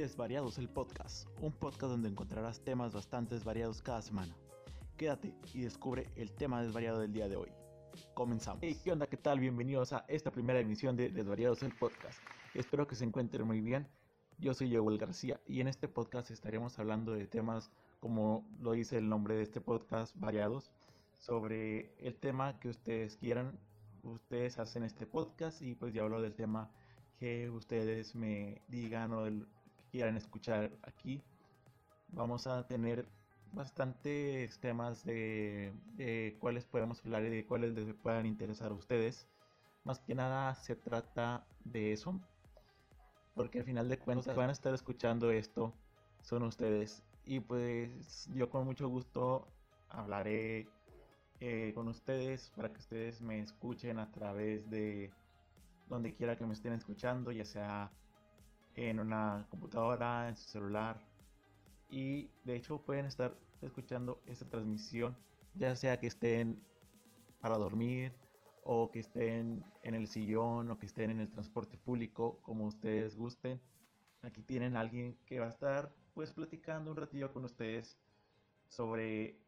Desvariados el podcast, un podcast donde encontrarás temas bastante variados cada semana. Quédate y descubre el tema desvariado del día de hoy. Comenzamos. Hey, ¿qué onda? ¿Qué tal? Bienvenidos a esta primera emisión de Desvariados el podcast. Espero que se encuentren muy bien. Yo soy Joel García y en este podcast estaremos hablando de temas como lo dice el nombre de este podcast, variados, sobre el tema que ustedes quieran. Ustedes hacen este podcast y pues ya hablo del tema que ustedes me digan o el, quieran escuchar aquí. Vamos a tener bastantes temas de, cuáles podemos hablar y de cuáles les puedan interesar a ustedes. Más que nada se trata de eso. Porque al final de cuentas van a estar escuchando esto son ustedes. Y pues yo con mucho gusto hablaré eh, con ustedes para que ustedes me escuchen a través de donde quiera que me estén escuchando, ya sea en una computadora, en su celular. Y de hecho pueden estar escuchando esta transmisión, ya sea que estén para dormir o que estén en el sillón o que estén en el transporte público, como ustedes gusten. Aquí tienen a alguien que va a estar pues platicando un ratillo con ustedes sobre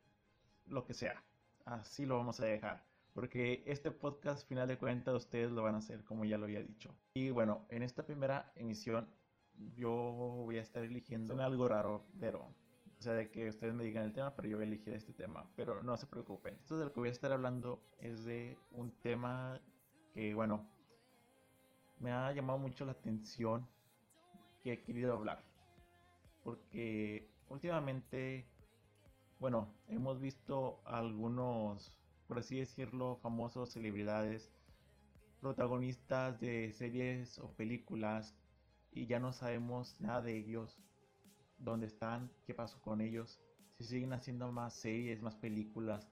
lo que sea. Así lo vamos a dejar. Porque este podcast, final de cuentas, ustedes lo van a hacer como ya lo había dicho. Y bueno, en esta primera emisión yo voy a estar eligiendo algo raro, pero... O sea, de que ustedes me digan el tema, pero yo voy a elegir este tema. Pero no se preocupen. Esto de lo que voy a estar hablando es de un tema que, bueno, me ha llamado mucho la atención que he querido hablar. Porque últimamente, bueno, hemos visto algunos, por así decirlo, famosos celebridades, protagonistas de series o películas y ya no sabemos nada de ellos, dónde están, qué pasó con ellos, si siguen haciendo más series, más películas,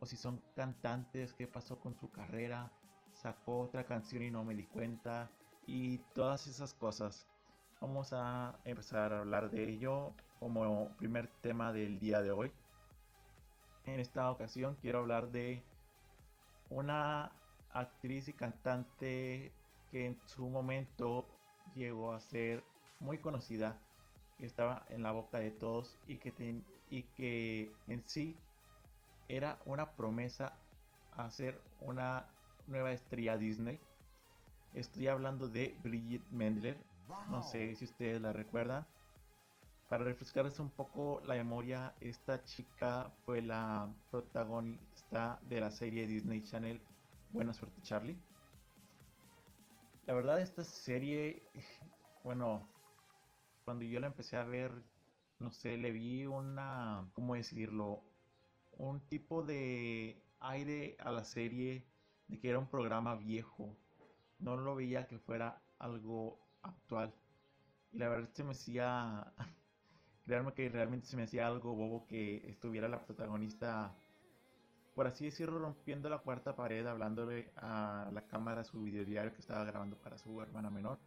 o si son cantantes, qué pasó con su carrera, sacó otra canción y no me di cuenta, y todas esas cosas. Vamos a empezar a hablar de ello como primer tema del día de hoy. En esta ocasión quiero hablar de una actriz y cantante que en su momento llegó a ser muy conocida, que estaba en la boca de todos y que, y que en sí era una promesa a ser una nueva estrella Disney. Estoy hablando de Bridget Mendler. No sé si ustedes la recuerdan. Para refrescarles un poco la memoria, esta chica fue la protagonista de la serie Disney Channel Buena Suerte Charlie. La verdad esta serie, bueno, cuando yo la empecé a ver, no sé, le vi una, ¿cómo decirlo? Un tipo de aire a la serie de que era un programa viejo. No lo veía que fuera algo actual. Y la verdad se me hacía, créanme que realmente se me hacía algo bobo que estuviera la protagonista por así decirlo, rompiendo la cuarta pared, hablándole a la cámara su videodiario que estaba grabando para su hermana menor.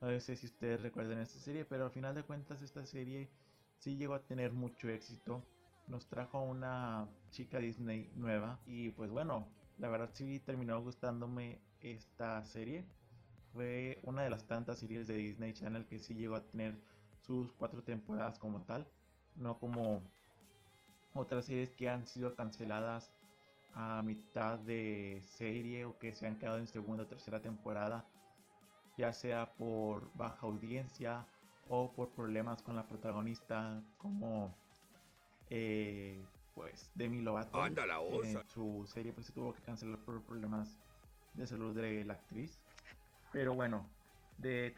No sé si ustedes recuerdan esta serie, pero al final de cuentas esta serie sí llegó a tener mucho éxito. Nos trajo una chica Disney nueva y pues bueno, la verdad sí terminó gustándome esta serie. Fue una de las tantas series de Disney Channel que sí llegó a tener sus cuatro temporadas como tal, no como otras series que han sido canceladas a mitad de serie o que se han quedado en segunda o tercera temporada, ya sea por baja audiencia o por problemas con la protagonista como eh, pues Demi Lovato. Anda la su serie pues se tuvo que cancelar por problemas de salud de la actriz. Pero bueno, de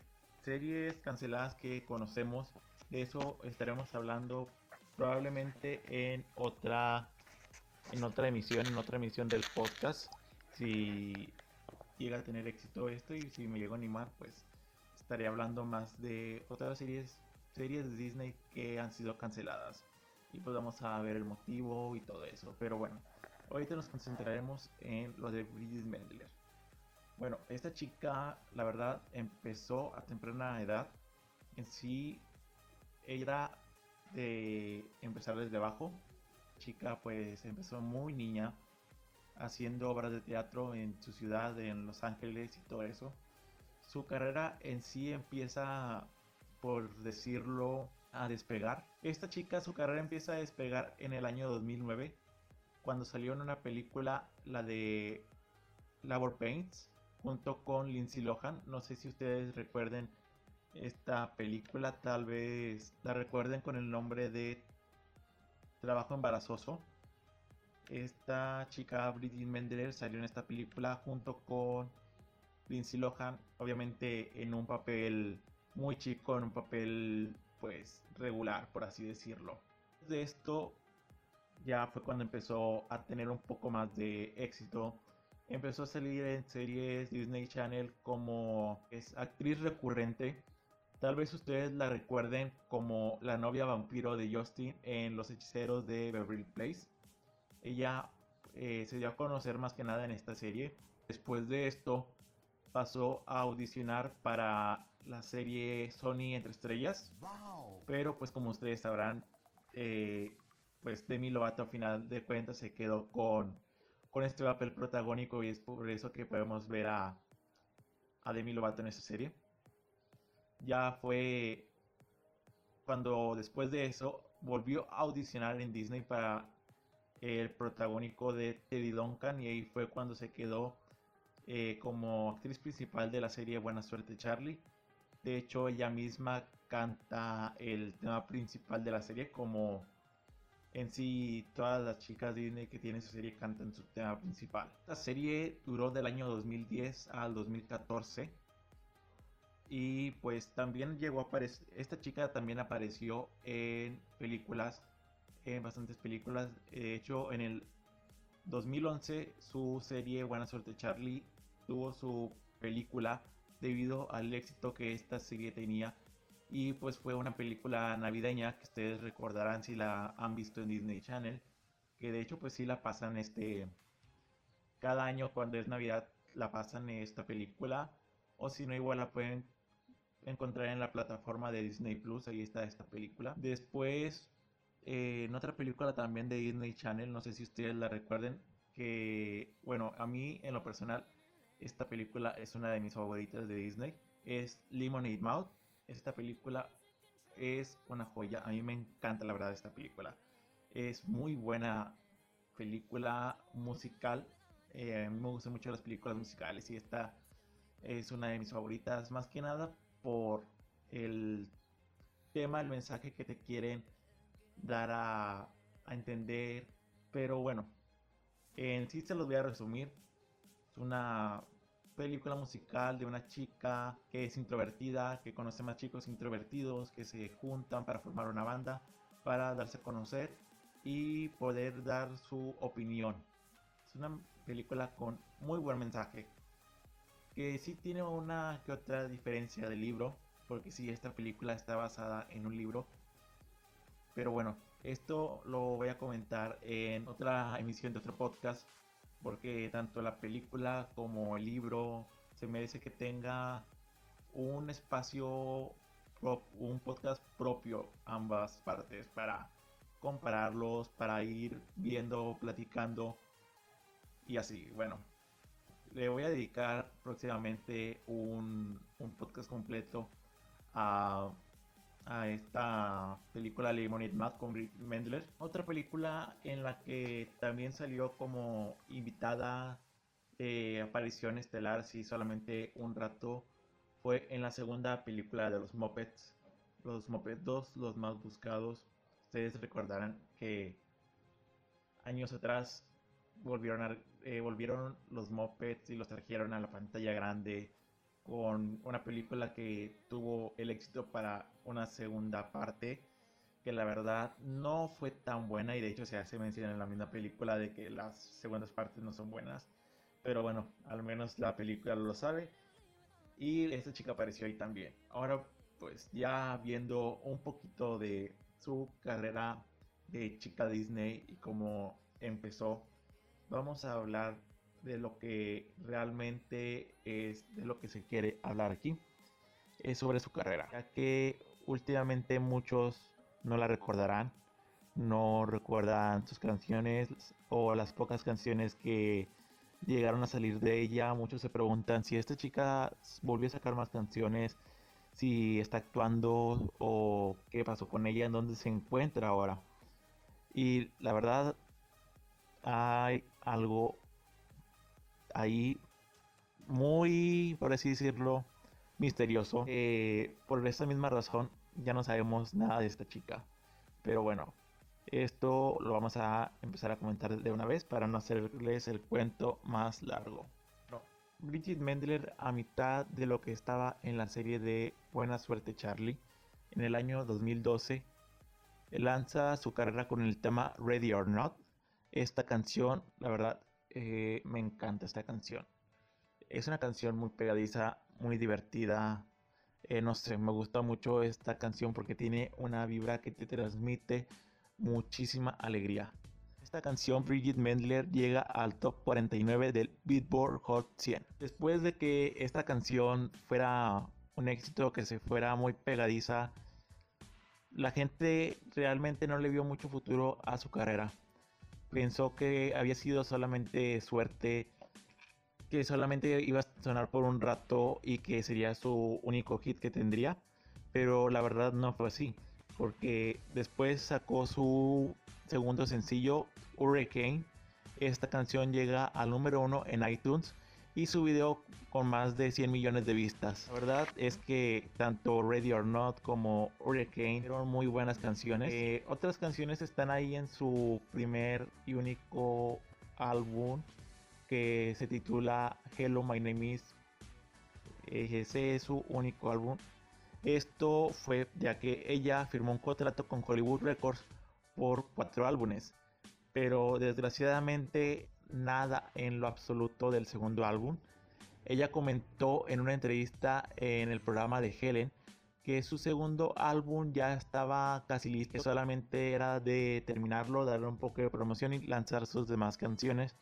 series canceladas que conocemos, de eso estaremos hablando probablemente en otra en otra emisión, en otra emisión del podcast. Si llega a tener éxito esto y si me llego a animar, pues estaré hablando más de otras series, series de Disney que han sido canceladas. Y pues vamos a ver el motivo y todo eso. Pero bueno, ahorita nos concentraremos en lo de Bridget Mendler. Bueno, esta chica, la verdad, empezó a temprana edad. En sí, era de empezar desde abajo chica pues empezó muy niña haciendo obras de teatro en su ciudad, en Los Ángeles y todo eso. Su carrera en sí empieza por decirlo, a despegar. Esta chica, su carrera empieza a despegar en el año 2009, cuando salió en una película, la de Labor Paints, junto con Lindsay Lohan. No sé si ustedes recuerden esta película, tal vez la recuerden con el nombre de Trabajo embarazoso. Esta chica, Bridget Mendler, salió en esta película junto con Lindsay Lohan, obviamente en un papel muy chico, en un papel pues regular, por así decirlo. De esto ya fue cuando empezó a tener un poco más de éxito. Empezó a salir en series Disney Channel como es actriz recurrente. Tal vez ustedes la recuerden como la novia vampiro de Justin en Los Hechiceros de Beverly Place. Ella eh, se dio a conocer más que nada en esta serie. Después de esto pasó a audicionar para la serie Sony Entre Estrellas. Pero pues como ustedes sabrán, eh, pues Demi Lovato al final de cuentas se quedó con, con este papel protagónico y es por eso que podemos ver a, a Demi Lovato en esa serie. Ya fue cuando después de eso volvió a audicionar en Disney para el protagónico de Teddy Duncan y ahí fue cuando se quedó eh, como actriz principal de la serie Buena Suerte Charlie. De hecho, ella misma canta el tema principal de la serie como en sí todas las chicas Disney que tienen su serie cantan su tema principal. La serie duró del año 2010 al 2014 y pues también llegó a aparecer, esta chica también apareció en películas en bastantes películas. De hecho, en el 2011 su serie Buena Suerte Charlie tuvo su película debido al éxito que esta serie tenía. Y pues fue una película navideña que ustedes recordarán si la han visto en Disney Channel. Que de hecho pues sí la pasan este... Cada año cuando es Navidad la pasan esta película. O si no igual la pueden encontrar en la plataforma de Disney Plus. Ahí está esta película. Después eh, en otra película también de Disney Channel, no sé si ustedes la recuerden, que, bueno, a mí en lo personal, esta película es una de mis favoritas de Disney, es Lemonade Mouth. Esta película es una joya, a mí me encanta la verdad esta película. Es muy buena película musical, eh, a mí me gustan mucho las películas musicales y esta es una de mis favoritas, más que nada por el tema, el mensaje que te quieren dar a, entender. Pero bueno, en sí se los voy a resumir. Es una película musical de una chica que es introvertida, que conoce más chicos introvertidos, que se juntan para formar una banda, para darse a conocer y poder dar su opinión. Es una película con muy buen mensaje. Que sí tiene una que otra diferencia del libro, porque si esta película está basada en un libro, pero bueno, esto lo voy a comentar en otra emisión de otro podcast, porque tanto la película como el libro se merece que tenga un espacio, un podcast propio, ambas partes, para compararlos, para ir viendo, platicando y así. Bueno, le voy a dedicar próximamente un, un podcast completo a a esta película Lemonade Mad con Rick Mendler. Otra película en la que también salió como invitada de aparición estelar, sí, solamente un rato, fue en la segunda película de los Muppets. Los Muppets 2, los más buscados. Ustedes recordarán que años atrás volvieron, eh, volvieron los Muppets y los trajeron a la pantalla grande con una película que tuvo el éxito para una segunda parte que la verdad no fue tan buena y de hecho se hace mención en la misma película de que las segundas partes no son buenas pero bueno al menos la película lo sabe y esta chica apareció ahí también. Ahora pues ya viendo un poquito de su carrera de chica Disney y cómo empezó vamos a hablar de lo que realmente es de lo que se quiere hablar aquí es sobre su carrera ya que últimamente muchos no la recordarán no recuerdan sus canciones o las pocas canciones que llegaron a salir de ella muchos se preguntan si esta chica volvió a sacar más canciones si está actuando o qué pasó con ella, en dónde se encuentra ahora. Y la verdad, hay algo ahí muy, por así decirlo, misterioso. Eh, por esa misma razón, ya no sabemos nada de esta chica. Pero bueno, esto lo vamos a empezar a comentar de una vez para no hacerles el cuento más largo. Bridget Mendler, a mitad de lo que estaba en la serie de Buena Suerte Charlie, en el año 2012, lanza su carrera con el tema Ready or Not. Esta canción, la verdad, eh, me encanta esta canción. Es una canción muy pegadiza, muy divertida. Eh, no sé, me gusta mucho esta canción porque tiene una vibra que te transmite muchísima alegría. Esta canción, Bridget Mendler, llega al top 49 del Billboard Hot 100. Después de que esta canción fuera un éxito, que se fuera muy pegadiza, la gente realmente no le vio mucho futuro a su carrera. Pensó que había sido solamente suerte, que solamente iba a sonar por un rato y que sería su único hit que tendría. Pero la verdad no fue así, porque después sacó su segundo sencillo, Hurricane. Esta canción llega al número uno en iTunes y su video con más de 100 millones de vistas. La verdad es que tanto Ready or Not como Hurricane fueron muy buenas canciones. Eh, otras canciones están ahí en su primer y único álbum que se titula Hello My Name Is. Ese es su único álbum. Esto fue ya que ella firmó un contrato con Hollywood Records por cuatro álbumes, pero desgraciadamente nada en lo absoluto del segundo álbum. Ella comentó en una entrevista en el programa de Helen que su segundo álbum ya estaba casi listo, que solamente era de terminarlo, darle un poco de promoción y lanzar sus demás canciones.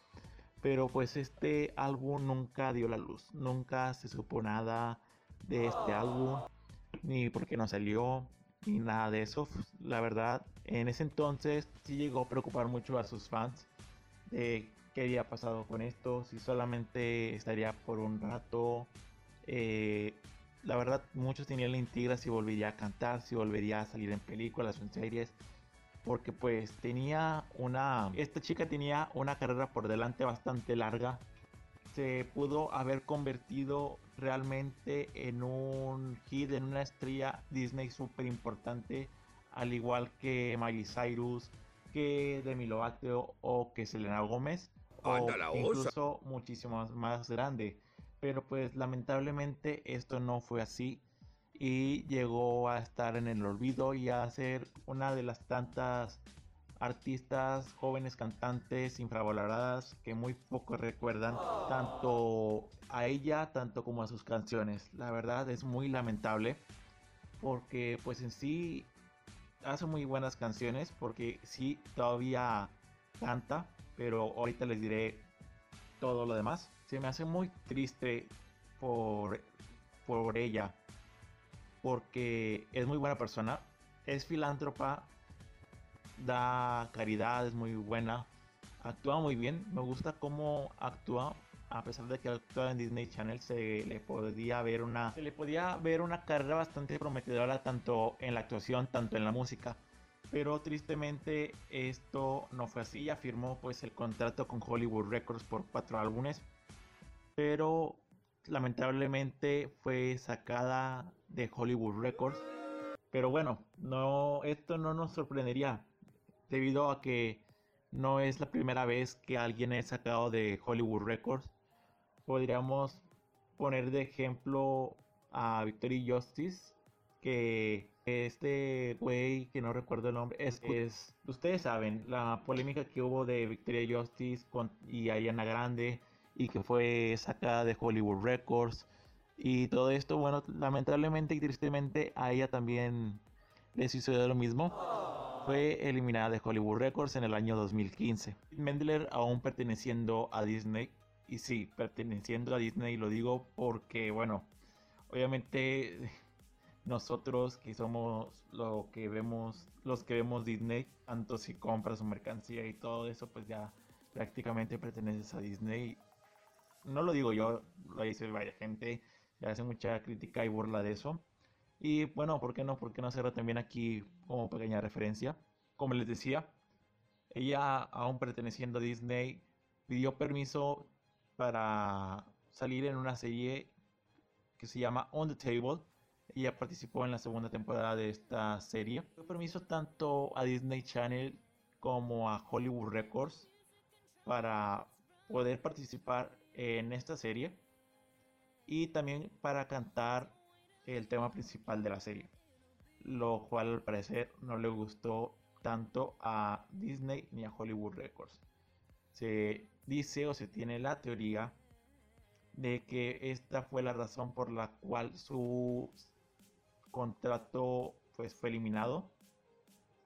Pero pues este álbum nunca dio la luz, nunca se supo nada de este álbum, ni por qué no salió, ni nada de eso. La verdad, en ese entonces sí llegó a preocupar mucho a sus fans de qué había pasado con esto, si solamente estaría por un rato. Eh, la verdad, muchos tenían la intriga si volvería a cantar, si volvería a salir en películas o en series. Porque pues tenía una... Esta chica tenía una carrera por delante bastante larga. Se pudo haber convertido realmente en un hit, en una estrella Disney súper importante, al igual que Miley Cyrus, que Demi Lovato o que Selena Gómez, o incluso muchísimo más grande. Pero pues lamentablemente esto no fue así y llegó a estar en el olvido y a ser una de las tantas artistas, jóvenes cantantes infravaloradas que muy poco recuerdan tanto a ella tanto como a sus canciones. La verdad es muy lamentable porque pues en sí hace muy buenas canciones porque sí todavía canta, pero ahorita les diré todo lo demás. Se me hace muy triste por, por ella porque es muy buena persona, es filántropa, da caridad, es muy buena, actúa muy bien, me gusta cómo actúa, a pesar de que actúa en Disney Channel, se le podía ver una, se le podía ver una carrera bastante prometedora tanto en la actuación, tanto en la música. Pero tristemente esto no fue así. Ella firmó pues el contrato con Hollywood Records por cuatro álbumes. Pero lamentablemente fue sacada de Hollywood Records. Pero bueno, no, esto no nos sorprendería debido a que no es la primera vez que alguien es sacado de Hollywood Records. Podríamos poner de ejemplo a Victory Justice, que este güey que no recuerdo el nombre es, es, ustedes saben la polémica que hubo de Victoria Justice con, y Ariana Grande y que fue sacada de Hollywood Records y todo esto bueno lamentablemente y tristemente a ella también le sucedió lo mismo fue eliminada de Hollywood Records en el año 2015. Mendler aún perteneciendo a Disney, y sí, perteneciendo a Disney, lo digo porque, bueno, obviamente nosotros que somos lo que vemos, los que vemos Disney, tanto si compras su mercancía y todo eso, pues ya prácticamente perteneces a Disney. No lo digo yo, lo dice varias gente, ya hace mucha crítica y burla de eso. Y bueno, ¿por qué no? ¿Por qué no hacerlo también aquí como pequeña referencia? Como les decía, ella, aún perteneciendo a Disney, pidió permiso para salir en una serie que se llama On the Table. Ella participó en la segunda temporada de esta serie. Pidió permiso tanto a Disney Channel como a Hollywood Records para poder participar en esta serie y también para cantar el tema principal de la serie, lo cual al parecer no le gustó tanto a Disney ni a Hollywood Records. Se dice o se tiene la teoría de que esta fue la razón por la cual su contrato pues, fue eliminado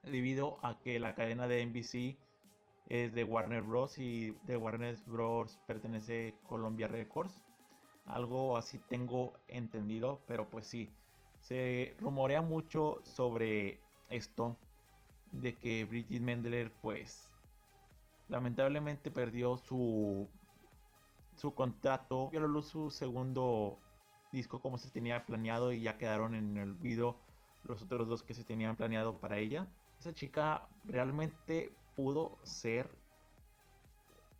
debido a que la cadena de NBC es de Warner Bros. y de Warner Bros. pertenece Columbia Records. Algo así tengo entendido, pero pues sí, se rumorea mucho sobre esto, de que Bridget Mendler pues lamentablemente perdió su, su contrato, dio luz su segundo disco como se tenía planeado y ya quedaron en el olvido los otros dos que se tenían planeado para ella. Esa chica realmente pudo ser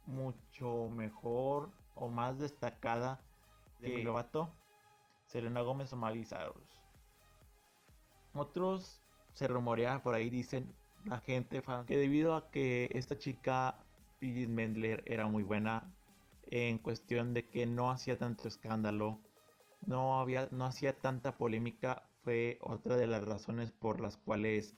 mucho mejor o más destacada de Lovato, Selena Gómez o Miley Cyrus. Otros se rumorea por ahí, dicen la gente fan, que debido a que esta chica, Bridget Mendler, era muy buena en cuestión de que no hacía tanto escándalo, no, había, no hacía tanta polémica, fue otra de las razones por las cuales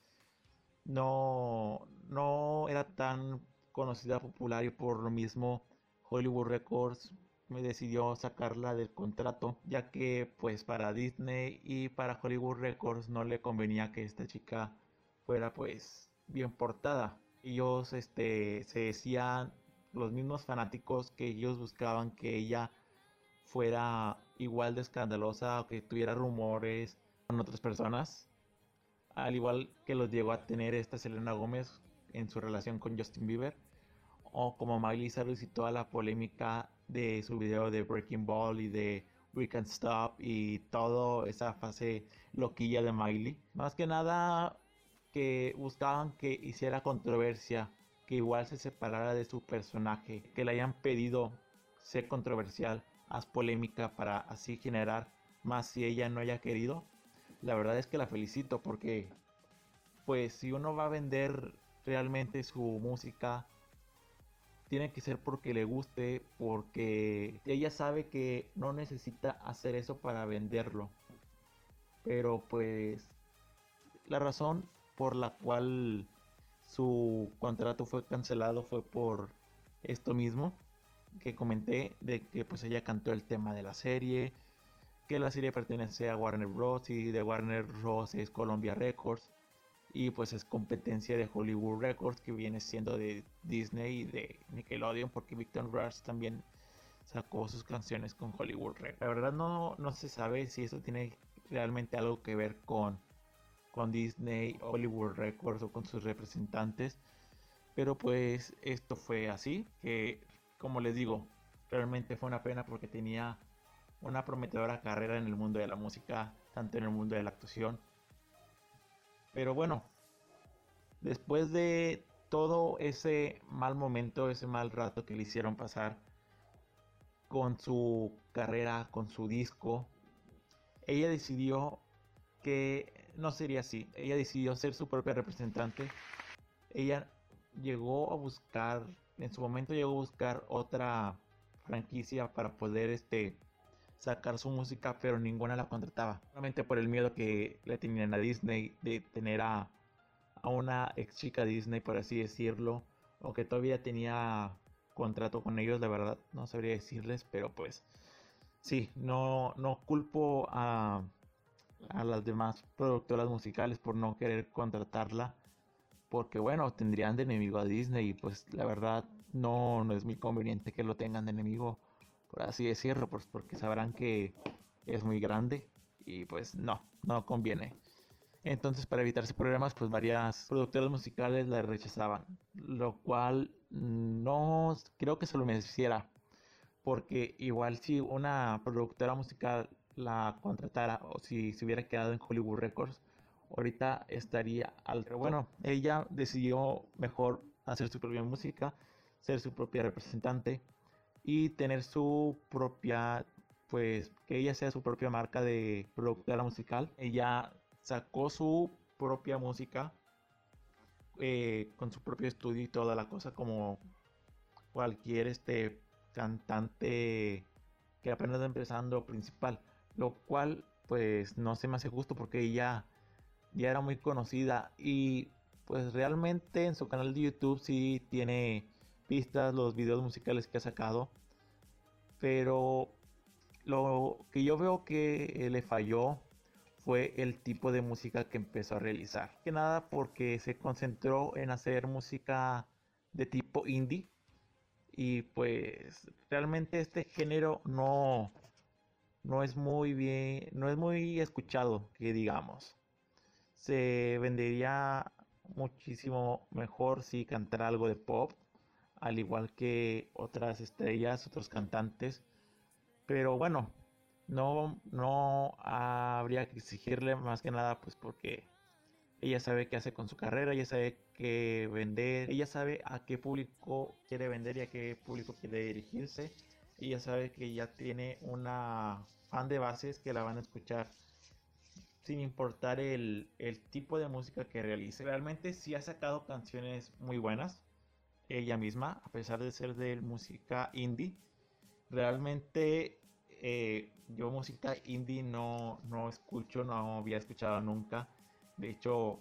no, no era tan conocida, popular y por lo mismo Hollywood Records me decidió sacarla del contrato, ya que pues para Disney y para Hollywood Records no le convenía que esta chica fuera pues bien portada. Ellos este se decían los mismos fanáticos que ellos buscaban que ella fuera igual de escandalosa o que tuviera rumores con otras personas, al igual que los llegó a tener esta Selena Gómez en su relación con Justin Bieber o como Miley Cyrus y toda la polémica de su video de Breaking Ball y de We Can Stop y toda esa fase loquilla de Miley. Más que nada que buscaban que hiciera controversia, que igual se separara de su personaje, que le hayan pedido ser controversial, haz polémica para así generar más si ella no haya querido. La verdad es que la felicito porque pues si uno va a vender realmente su música tiene que ser porque le guste, porque ella sabe que no necesita hacer eso para venderlo. Pero pues la razón por la cual su contrato fue cancelado fue por esto mismo que comenté de que pues ella cantó el tema de la serie, que la serie pertenece a Warner Bros y de Warner Bros es Columbia Records y pues es competencia de Hollywood Records que viene siendo de Disney y de Nickelodeon porque Victor Rush también sacó sus canciones con Hollywood Records. La verdad no, no se sabe si eso tiene realmente algo que ver con, con Disney, Hollywood Records o con sus representantes. Pero pues esto fue así, que como les digo, realmente fue una pena porque tenía una prometedora carrera en el mundo de la música, tanto en el mundo de la actuación pero bueno, después de todo ese mal momento, ese mal rato que le hicieron pasar con su carrera, con su disco, ella decidió que no sería así. Ella decidió ser su propia representante. Ella llegó a buscar, en su momento llegó a buscar otra franquicia para poder este sacar su música, pero ninguna la contrataba. Solamente por el miedo que le tenían a Disney de tener a, una ex chica Disney, por así decirlo, o que todavía tenía contrato con ellos, la verdad no sabría decirles, pero pues sí, no, no culpo a, a las demás productoras musicales por no querer contratarla, porque bueno, tendrían de enemigo a Disney y pues la verdad no, no es muy conveniente que lo tengan de enemigo por así decirlo, pues porque sabrán que es muy grande y pues no, no conviene. Entonces para evitarse problemas, pues varias productoras musicales la rechazaban, lo cual no creo que se lo mereciera, porque igual si una productora musical la contratara o si se hubiera quedado en Hollywood Records, ahorita estaría al... Pero bueno, ella decidió mejor hacer su propia música, ser su propia representante y tener su propia, pues que ella sea su propia marca de productora musical. Ella sacó su propia música eh, con su propio estudio y toda la cosa como cualquier este cantante que apenas está empezando principal, lo cual pues no se me hace justo porque ella ya era muy conocida y pues realmente en su canal de YouTube sí tiene pistas los videos musicales que ha sacado, pero lo que yo veo que le falló fue el tipo de música que empezó a realizar. Que nada porque se concentró en hacer música de tipo indie y pues realmente este género no no es muy bien, no es muy escuchado, que digamos. Se vendería muchísimo mejor si cantara algo de pop, al igual que otras estrellas, otros cantantes. Pero bueno, no, no habría que exigirle más que nada, pues porque ella sabe qué hace con su carrera, ella sabe qué vender, ella sabe a qué público quiere vender y a qué público quiere dirigirse. Ella sabe que ya tiene una fan de bases que la van a escuchar sin importar el, el tipo de música que realice. Realmente sí ha sacado canciones muy buenas ella misma, a pesar de ser de música indie. Realmente eh, yo música indie no, no escucho, no había escuchado nunca. De hecho,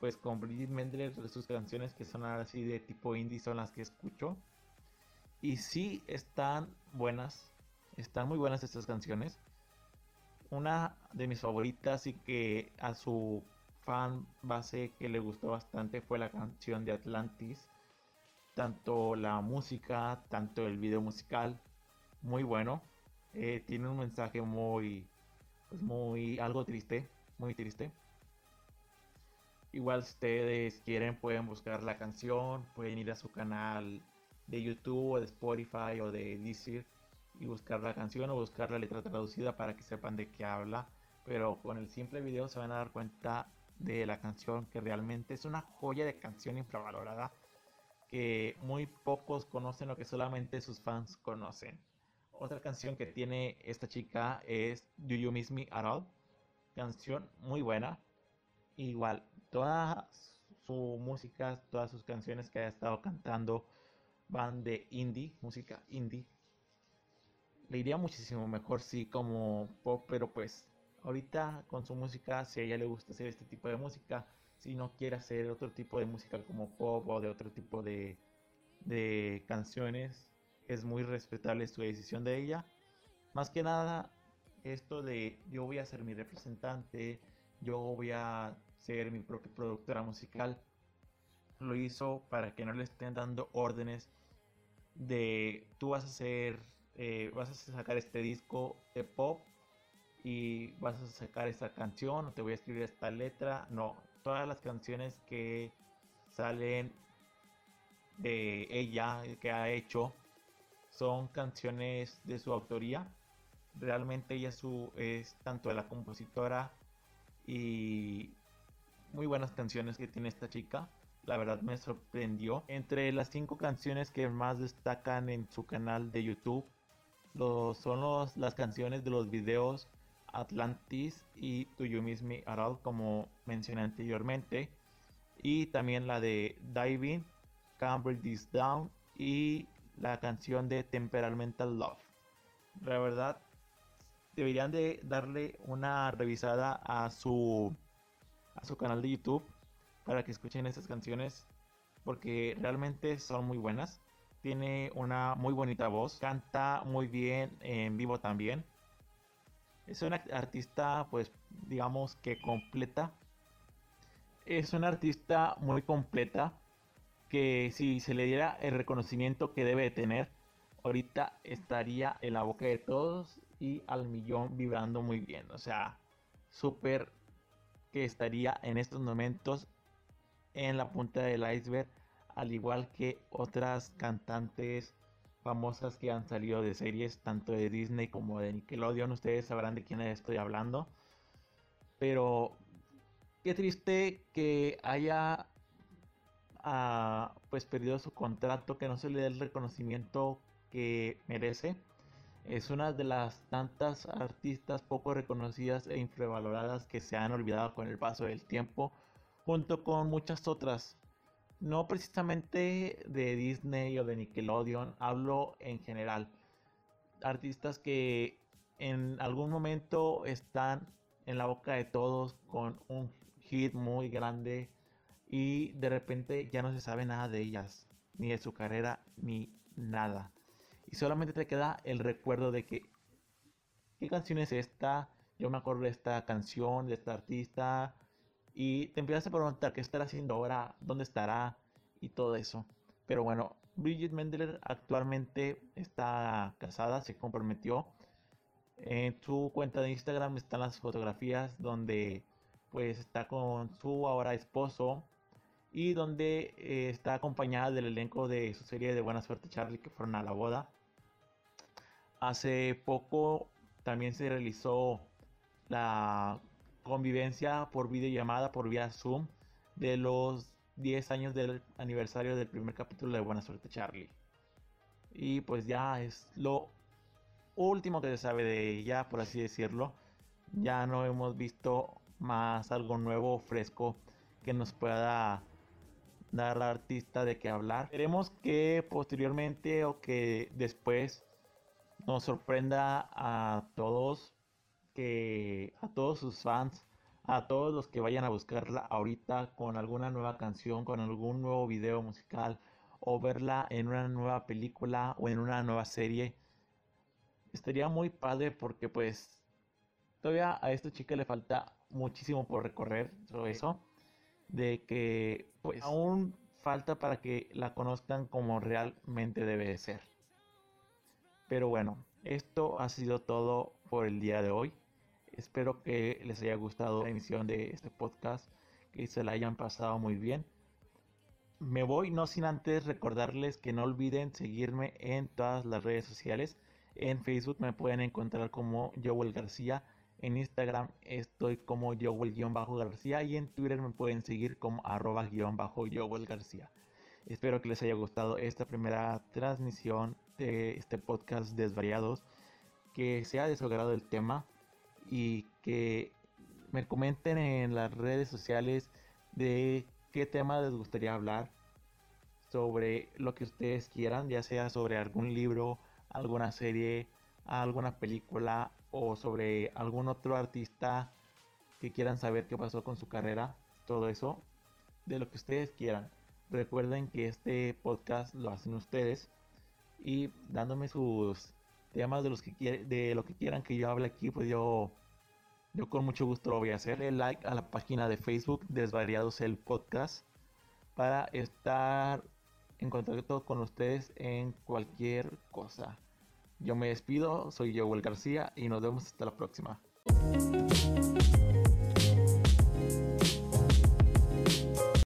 pues con Brigitte Mendler sus canciones que son así de tipo indie son las que escucho. Y sí están buenas, están muy buenas estas canciones. Una de mis favoritas y que a su fan base que le gustó bastante fue la canción de Atlantis. Tanto la música, tanto el video musical, muy bueno. Eh, tiene un mensaje muy, pues muy, algo triste, muy triste. Igual ustedes quieren pueden buscar la canción, pueden ir a su canal de YouTube o de Spotify o de Deezer y buscar la canción o buscar la letra traducida para que sepan de qué habla. Pero con el simple video se van a dar cuenta de la canción que realmente es una joya de canción infravalorada que muy pocos conocen o que solamente sus fans conocen. Otra canción que tiene esta chica es Do You Miss Me At All. Canción muy buena. Igual, toda su música, todas sus canciones que ha estado cantando van de indie, música indie. Le iría muchísimo mejor sí como pop, pero pues ahorita con su música, si a ella le gusta hacer este tipo de música, si no quiere hacer otro tipo de música como pop o de otro tipo de, de canciones, es muy respetable su decisión de ella. Más que nada, esto de yo voy a ser mi representante, yo voy a ser mi propia productora musical, lo hizo para que no le estén dando órdenes de tú vas a hacer, eh, vas a sacar este disco de pop y vas a sacar esta canción, o te voy a escribir esta letra. No, todas las canciones que salen de ella, que ha hecho, son canciones de su autoría. Realmente ella es tanto la compositora y muy buenas canciones que tiene esta chica. La verdad me sorprendió. Entre las cinco canciones que más destacan en su canal de YouTube son las canciones de los videos Atlantis y To You Miss Me At All como mencioné anteriormente. Y también la de Diving, Can't Break This Down y la canción de Temperamental Love. La verdad, deberían de darle una revisada a su a su canal de YouTube para que escuchen esas canciones porque realmente son muy buenas. Tiene una muy bonita voz, canta muy bien en vivo también. Es una artista pues digamos que completa. Es una artista muy completa que si se le diera el reconocimiento que debe tener, ahorita estaría en la boca de todos y al millón vibrando muy bien. O sea, súper que estaría en estos momentos en la punta del iceberg, al igual que otras cantantes famosas que han salido de series tanto de Disney como de Nickelodeon. Ustedes sabrán de quién estoy hablando. Pero qué triste que haya ah, pues perdido su contrato, que no se le dé el reconocimiento que merece. Es una de las tantas artistas poco reconocidas e infravaloradas que se han olvidado con el paso del tiempo, junto con muchas otras. No precisamente de Disney o de Nickelodeon, hablo en general. Artistas que en algún momento están en la boca de todos con un hit muy grande y de repente ya no se sabe nada de ellas, ni de su carrera, ni nada y solamente te queda el recuerdo de que qué canción es esta, yo me acuerdo de esta canción, de esta artista y te empiezas a preguntar qué estará haciendo ahora, dónde estará y todo eso. Pero bueno, Bridget Mendler actualmente está casada, se comprometió. En su cuenta de Instagram están las fotografías donde pues está con su ahora esposo y donde eh, está acompañada del elenco de su serie de Buena Suerte Charlie que fueron a la boda. Hace poco también se realizó la convivencia por videollamada, por vía Zoom, de los 10 años del aniversario del primer capítulo de Buena Suerte Charlie. Y pues ya es lo último que se sabe de ella, por así decirlo. Ya no hemos visto más algo nuevo, fresco, que nos pueda dar la artista de qué hablar. Esperemos que posteriormente o que después nos sorprenda a todos, que a todos sus fans, a todos los que vayan a buscarla ahorita con alguna nueva canción, con algún nuevo video musical o verla en una nueva película o en una nueva serie. Estaría muy padre porque pues todavía a esta chica le falta muchísimo por recorrer todo eso de que pues aún falta para que la conozcan como realmente debe de ser. Pero bueno, esto ha sido todo por el día de hoy. Espero que les haya gustado la emisión de este podcast, que se la hayan pasado muy bien. Me voy no sin antes recordarles que no olviden seguirme en todas las redes sociales. En Facebook me pueden encontrar como Joel García. En Instagram estoy como Joel-García y en Twitter me pueden seguir como arroba-Joel García. Espero que les haya gustado esta primera transmisión de este podcast Desvariados, que sea de su el tema y que me comenten en las redes sociales de qué tema les gustaría hablar, sobre lo que ustedes quieran, ya sea sobre algún libro, alguna serie, alguna película o sobre algún otro artista que quieran saber qué pasó con su carrera, todo eso, de lo que ustedes quieran. Recuerden que este podcast lo hacen ustedes y dándome sus temas de los que de lo que quieran que yo hable aquí, pues yo yo con mucho gusto lo voy a hacer. Like a la página de Facebook Desvariados el podcast para estar en contacto con ustedes en cualquier cosa. Yo me despido, soy Joel García y nos vemos hasta la próxima.